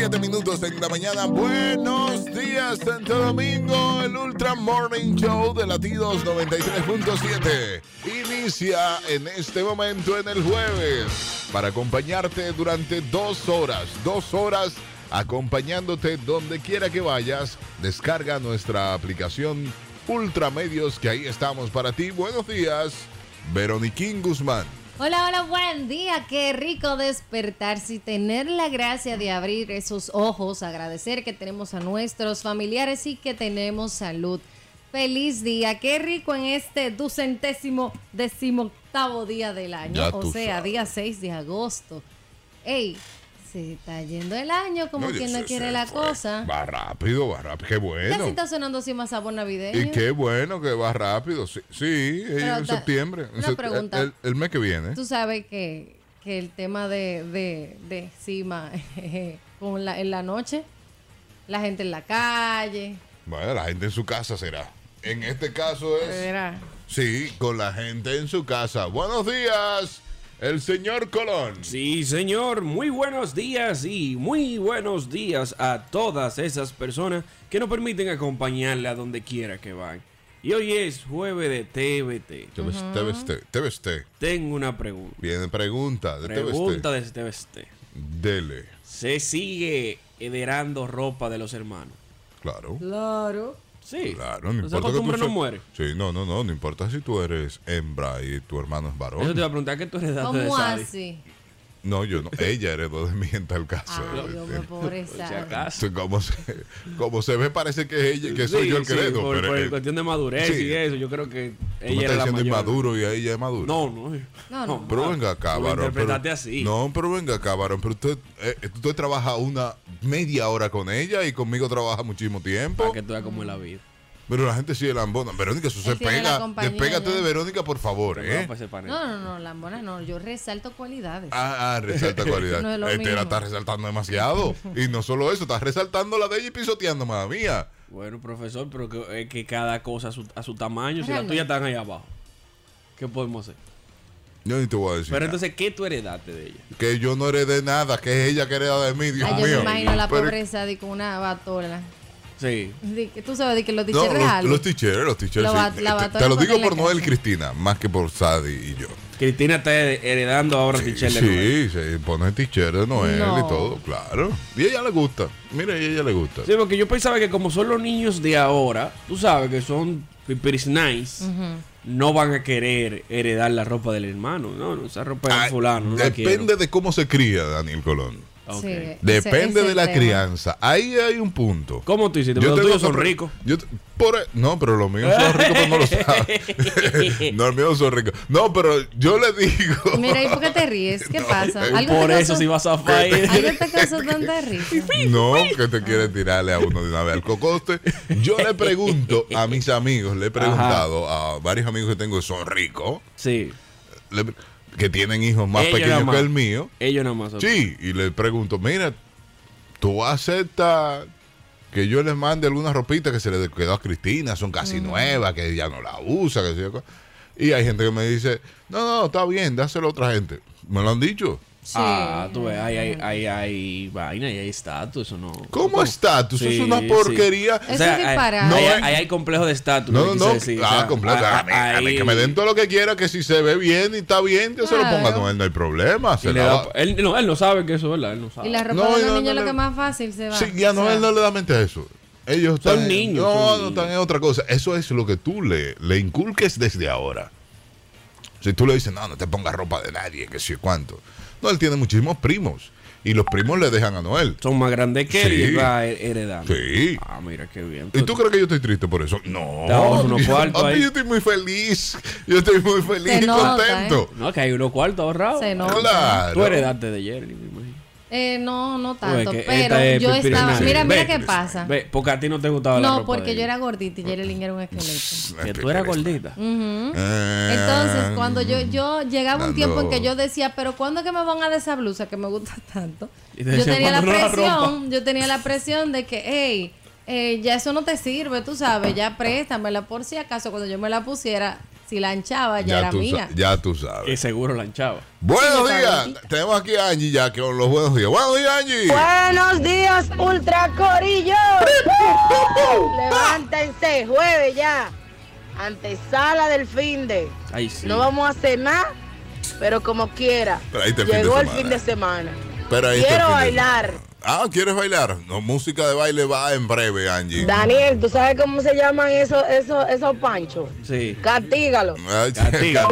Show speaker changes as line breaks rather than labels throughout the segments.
7 minutos en la mañana. Buenos días, Santo Domingo. El Ultra Morning Show de Latidos 93.7 inicia en este momento en el jueves para acompañarte durante dos horas. Dos horas acompañándote donde quiera que vayas. Descarga nuestra aplicación Ultra Medios que ahí estamos para ti. Buenos días, Veroniquín Guzmán.
Hola, hola, buen día. Qué rico despertarse y tener la gracia de abrir esos ojos, agradecer que tenemos a nuestros familiares y que tenemos salud. Feliz día, qué rico en este ducentésimo decimoctavo día del año,
Ya
o sea,
sabes.
día 6 de agosto. Ey, se está yendo el año como quien no quiere la
fue.
cosa.
Va rápido, va rápido. Qué
Ya
bueno.
sí está sonando así más sabor navideño.
Y qué bueno que va rápido. Sí, sí en
ta-
septiembre.
Una pregunta.
El, el mes que viene.
Tú sabes que, que el tema de, de, de cima con la, en la noche, la gente en la calle,
Bueno, la gente en su casa será. En este caso es.
verá.
Sí, con la gente en su casa. Buenos días, el señor Colón.
Sí, señor, muy buenos días y muy buenos días a todas esas personas que nos permiten acompañarle a donde quiera que van. Y hoy es jueves de TBT.
TVST.
Tengo una pregunta.
Viene pregunta de
Pregunta de TBT.
Dele.
¿Se sigue heredando ropa de los hermanos?
Claro.
Claro.
Sí.
Claro, no importa que tú
costumbre no muere.
Sí, no, no, no, no importa si tú eres hembra y tu hermano es varón.
Eso te iba a preguntar, ¿qué tú de
¿Cómo así?
No, yo no. Ella heredó de mí en tal caso.
Ay, Dios mío,
Por
pobreza.
Como se, como se ve, parece que es ella, que soy
Sí,
yo el que
sí,
heredo.
por,
pero
por
eh,
cuestión de madurez
sí.
y eso, yo creo que ella era la mayor.
inmaduro y ya es maduro.
No, no.
No, no.
Pero
no.
venga acá, varón. pero-
así.
No, pero venga acá, varón. Pero usted, eh, usted trabaja una media hora con ella y conmigo trabaja muchísimo tiempo.
Para que tú veas cómo es la vida.
Pero la gente sigue lambona. Verónica, eso se pega. Despégate
ya.
de Verónica, por favor, ¿eh?
No, no, no, Lambona, no. Yo resalto cualidades.
Ah, ah, resalta cualidad.
No es
este la está resaltando demasiado. y no solo eso, está resaltando la de ella y pisoteando, madre mía.
Bueno, profesor, pero que, es que cada cosa a su, a su tamaño. Si la
Realmente.
tuya están ahí abajo, ¿qué podemos hacer?
Yo ni te voy a decir.
Pero
nada.
entonces, ¿qué tú heredaste de ella?
que yo no heredé nada, que es ella que hereda de mí, Dios
Ay, yo
mío.
me imagino la
Pero-
pobreza de con una batola.
Sí.
De tú sabes de que los
No,
teachers
los,
reales.
los teachers, los teachers.
Lo
sí. Te- te, lo digo por Noel. Cristina, más que por Sadie y yo.
Cristina está heredando ahora
Sí,
Tichel de nuevo.
sí, se pone teacher de Noel
No.
y todo, claro. Y a ella le gusta. Mira, y a ella le gusta.
Sí, porque yo pensaba que como son los niños de ahora, tú sabes que son pipiris nice, no van a querer heredar la ropa del hermano. No, no, esa ropa es
Ah,
de fulano. No la
depende de cómo se cría Daniel Colón.
Sí,
Depende
ese
de la
tema.
crianza. Ahí hay un punto.
¿Cómo tú hiciste?
Yo
los
tengo
tuyos son ricos.
yo por e- no, pero los míos son ricos, pero no lo saben. no, los míos son ricos. No, pero yo le digo.
Mira, ¿y por qué te ríes? ¿Qué
No,
pasa? ¿Algo
Por eso si vas a fallar.
¿Algo te causó tanta risa?
No, que te quiere tirarle a uno de una vez al cocoste. Yo le pregunto a mis amigos, le he preguntado a varios amigos que tengo que son ricos,
Sí.
le- que tienen hijos más
Ellos
pequeños que el mío.
Ellos nada más.
Sí, y le pregunto, mira, tú aceptas que yo les mande alguna ropita que se le quedó a Cristina, son casi nuevas, que ya no la usa, que qué. Y hay gente que me dice, no, no, está bien, dáselo a otra gente. Me lo han dicho.
Sí.
Ah, tú ves, hay, hay, hay, hay vaina y hay estatus, eso no.
¿Cómo estatus? Eso
Sí,
es una
sí.
porquería.
Eso es
hay-
No,
hay,
eh.
hay, hay complejo de estatus.
No, no,
que
no.
o
Ah,
sea,
completo.
a-
A mí, a mí
ahí-
que me den todo lo que quiera, que si se ve bien y está bien, que se lo ponga
Claro.
con él, no hay problema. Se
da- él, no, él no sabe que eso es verdad, él no sabe.
Y la ropa
No,
de los
no,
niños
no
es lo que más fácil se va.
Sí, ya no,
O sea,
él no le da mente a eso. Ellos
Son
están-
niños,
No,
son
no están en otra cosa. Eso es lo que tú le, le inculques desde ahora. Si tú le dices, no, no te pongas ropa de nadie, que sé cuánto. No, él tiene muchísimos primos. Y los primos le dejan a Noel.
Son más grandes que él
Sí.
y él va her- heredando.
Sí.
Ah, mira qué bien.
¿Y tú crees que yo estoy triste por eso? No.
Unos
Yo-
cuartos
papi,
ahí.
yo estoy muy feliz. Yo estoy muy feliz
Se
y
nota,
contento.
No, que hay unos cuartos ahorrados.
Se nota.
Claro.
Tú heredaste de Jerry.
Eh, no, no tanto. Pero
es
yo estaba.
Sí.
Mira, mira
Ve,
qué pasa.
Ve, porque a ti no te gustaba la
No,
ropa
porque
de
yo
ella.
era gordita y Jerry era un esqueleto.
Que tú eras gordita.
Eh,
Entonces, cuando yo, yo llegaba un tiempo en que yo decía, pero ¿cuándo es que me van a dar esa blusa que me gusta tanto?
Y te
Yo tenía la
"Mándanos la
presión, yo tenía la presión de que, hey, eh, ya eso no te sirve, tú sabes, ya préstamela por si acaso cuando yo me la pusiera Si la anchaba, ya, era
tú,
mía.
ya tú sabes.
Que seguro la hinchaba.
Buenos
Sí,
días. Tenemos aquí a Angie ya con los buenos días. Buenos días, Angie.
Buenos días, Ultra Corillo. Levántense, jueves ya. Antesala del fin de.
Ay, sí.
No vamos a hacer nada, pero como quiera.
Pero ahí fin de
Llegó el
semana.
fin de semana.
Pero ahí
Quiero bailar.
Ah, ¿quieres bailar? No, música de baile va en breve, Angie.
Daniel, ¿tú sabes cómo se llaman esos, esos, esos panchos?
Sí.
Castígalo.
Ay.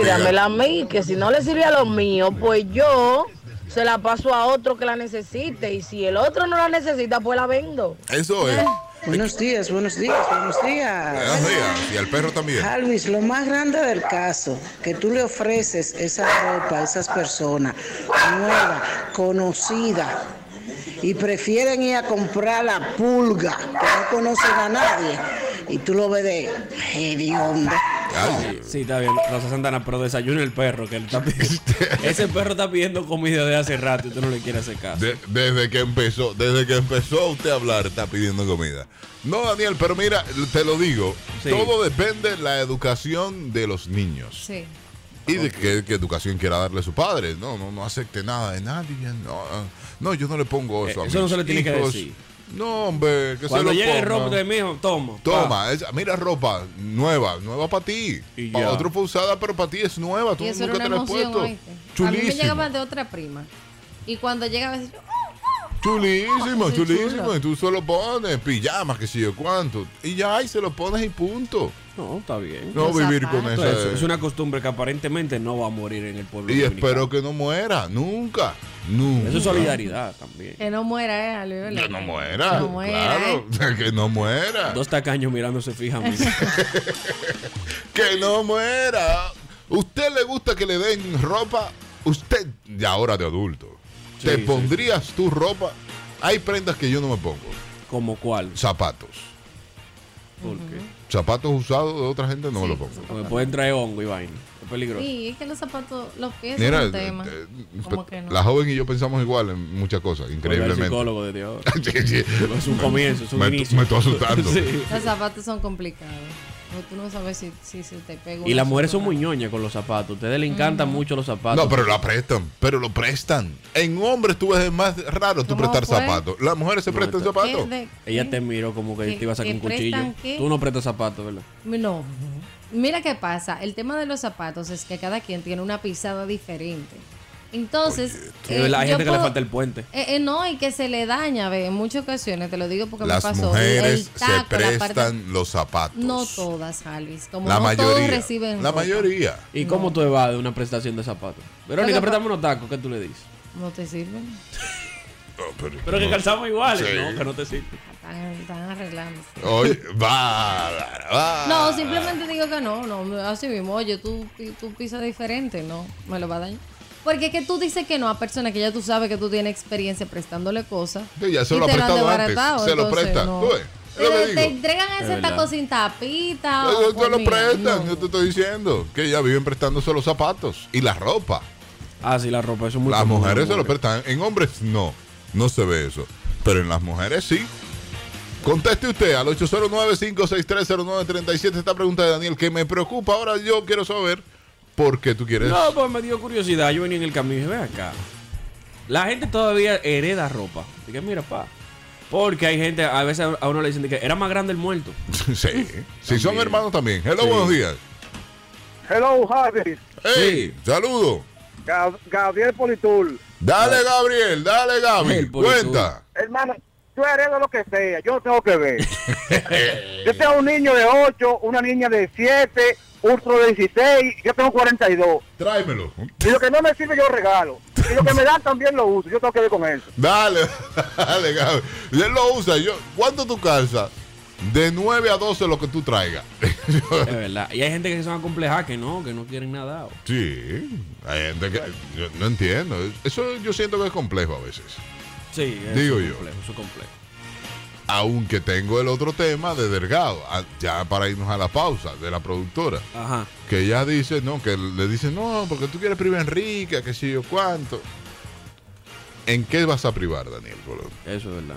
Dámela a mí, que si no le sirve a los míos, pues yo se la paso a otro que la necesite. Y si el otro no la necesita, pues la vendo.
Eso es.
Buenos días, buenos días, buenos días.
Buenos días. Y al perro también.
Alvis, lo más grande del caso, que tú le ofreces esa ropa a esas personas nueva, conocida, y prefieren ir a comprar la pulga, que no conocen a nadie, y tú lo ves de hediondo.
Ay,
Sí, está bien. Rosa Santana, pero desayuno el perro que él está pidiendo. Ese perro está pidiendo comida de hace rato y tú no le quieres hacer caso.
de- desde que empezó, desde que empezó usted a hablar, está pidiendo comida. No, Daniel, pero mira, te lo digo,
Sí.
todo depende de la educación de los niños.
Sí.
Y de qué, qué educación quiera darle su padre. No, no, no acepte nada de nadie. No, ah, no yo no le pongo eso
Eh,
a
eso no se le tiene que decir.
No, hombre, que
Cuando
se lo
llegue ropa de mi hijo, toma.
Toma, esa- mira ropa nueva, nueva para ti.
Y
Para
ya.
otro fue usada, pero para ti es nueva. Tú
Y eso era
nunca
una
te la has
emoción,
puesto.
¿oíste? A mí me
Chulísimo.
llegaban de otra prima. Y cuando llegaba, decía,
Chulísimo, chulísimo.
chulo.
Y tú solo pones pijamas, que sé yo cuánto. Y ya, y se lo pones y punto.
No, está bien.
No
Los
vivir con
zapatos.
esa.
Entonces, es una costumbre que aparentemente no va a morir en el pueblo.
Y
dominicano.
espero que no muera, nunca. Nunca.
Eso es solidaridad también.
que no muera, ¿eh.
Que no muera.
Que no muera, ¿eh?
claro, que no muera.
Dos tacaños mirándose fijamente.
Que no muera. ¿Usted le gusta que le den ropa? Usted, de ahora de adulto, ¿te
Sí, sí.
pondrías tu ropa? Hay prendas que yo no me pongo.
¿Como cuál?
Zapatos.
¿Por qué?
Zapatos usados de otra gente no me
Sí,
los pongo.
Porque pueden traer hongo y vaina. Es peligroso.
Sí, es que los zapatos, los pies
Mira,
son un tema.
eh, eh,
Como que no.
la joven y yo pensamos igual en muchas cosas, increíblemente.
psicólogo desde ahora.
Sí, sí.
Es un comienzo, es un
Me-
inicio.
me estoy asustando.
Sí.
Los zapatos son complicados. No, tú no sabes si, si se te pega
Y las mujeres son muy ñoñas con los zapatos. A ustedes les encantan mucho los zapatos.
No, pero la prestan, pero lo prestan. En hombres tú ves más raro tú
¿Cómo
prestar
fue?
zapatos. Las mujeres se
No,
prestan zapatos.
¿Qué? ¿De
Ella te miró como que
¿Que-
te iba a sacar un cuchillo.
qué?
Tú no prestas zapatos, ¿verdad?
No. Mira qué pasa. El tema de los zapatos es que cada quien tiene una pisada diferente. Entonces, eh,
¿verdad? Hay gente que le falta el puente.
Eh, eh, no, y que se le daña, ve, en muchas ocasiones, te lo digo porque
Las
me pasó.
mujeres
el
se
taco, la parte-
prestan los zapatos.
No todas, Alvis. Como
La
no todos
mayoría.
reciben.
La
ropa.
mayoría.
¿Y cómo tú evades una prestación de zapatos? Verónica, préstame unos tacos, ¿qué tú le dices?
No te sirven.
No, pero,
Pero que
no.
calzamos iguales.
Sí.
No, que no te sirve.
Están, arreglando.
Oye, va, va.
No, simplemente digo que no, no, así mismo, oye, tú, pi- tú pisas diferente, no, me lo va a dañar. Porque es que tú dices que no a personas que ya tú sabes que tú tienes experiencia prestándole cosas.
Sí, ya se lo ha prestado antes. Se lo presta.
no.
Tú ves, es lo que
Te, entregan
Es
ese taco sin tapita.
Ellos
o
te lo
comida,
prestan,
no.
yo te estoy diciendo. Que ya viven prestándose los zapatos y la ropa.
Ah, sí, la ropa, eso es muy
Las
común,
mujeres se lo prestan. En hombres no. No se ve eso. Pero en las mujeres sí. Conteste usted al 809-56309-37 esta pregunta de Daniel que me preocupa. Ahora yo quiero saber por qué tú quieres.
No, pues me dio curiosidad. Yo venía en el camino y dije, ve acá. La gente todavía hereda ropa. Dije, mira, pa. Porque hay gente, a veces a uno le dicen que era más grande el muerto.
sí. Si son hermanos también. Hello,
Sí.
buenos días.
Hello, Javi.
Hey, saludo.
Gab- Gabriel Politul.
Dale, Gabriel, dale,
politur.
Cuenta.
Hermano, tú heredas lo que sea, yo tengo que ver. yo tengo un niño de 8, una niña de 7, otro de 16, yo tengo 42.
Tráemelo.
Y lo que no me sirve yo regalo. Y lo que me dan también lo uso, yo tengo que ver con eso.
Dale, dale, Gaby. Y él lo usa. Yo, ¿Cuánto tú calzas? De 9 a 12 lo que tú traigas.
Es verdad. Y hay gente que se van a complejar que no, que no quieren nada.
sí. Hay gente que. Yo no entiendo. Eso yo siento que es complejo a veces.
Sí, eso
Digo
es
yo.
complejo, eso es complejo.
Aunque tengo el otro tema de Delgado. ah, Ya para irnos a la pausa de la productora.
Ajá.
Que ella dice, no, que le dice, no, porque tú quieres privar a Enrique, que sé yo cuánto. ¿En qué vas a privar, Daniel Colón?
Eso es verdad.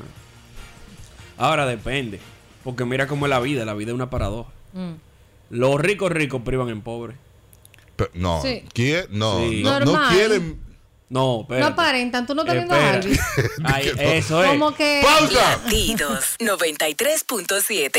Ahora depende. Porque mira cómo es la vida. La vida es una paradoja.
Mm.
Los ricos ricos privan en pobres.
No,
Sí.
¿quién? No,
Sí.
no, no quieren.
No,
No
espérate.
aparentan, tú no estás viendo a.
Ay, eso es.
Como que.
¡Pausa!
Latidos 93.7.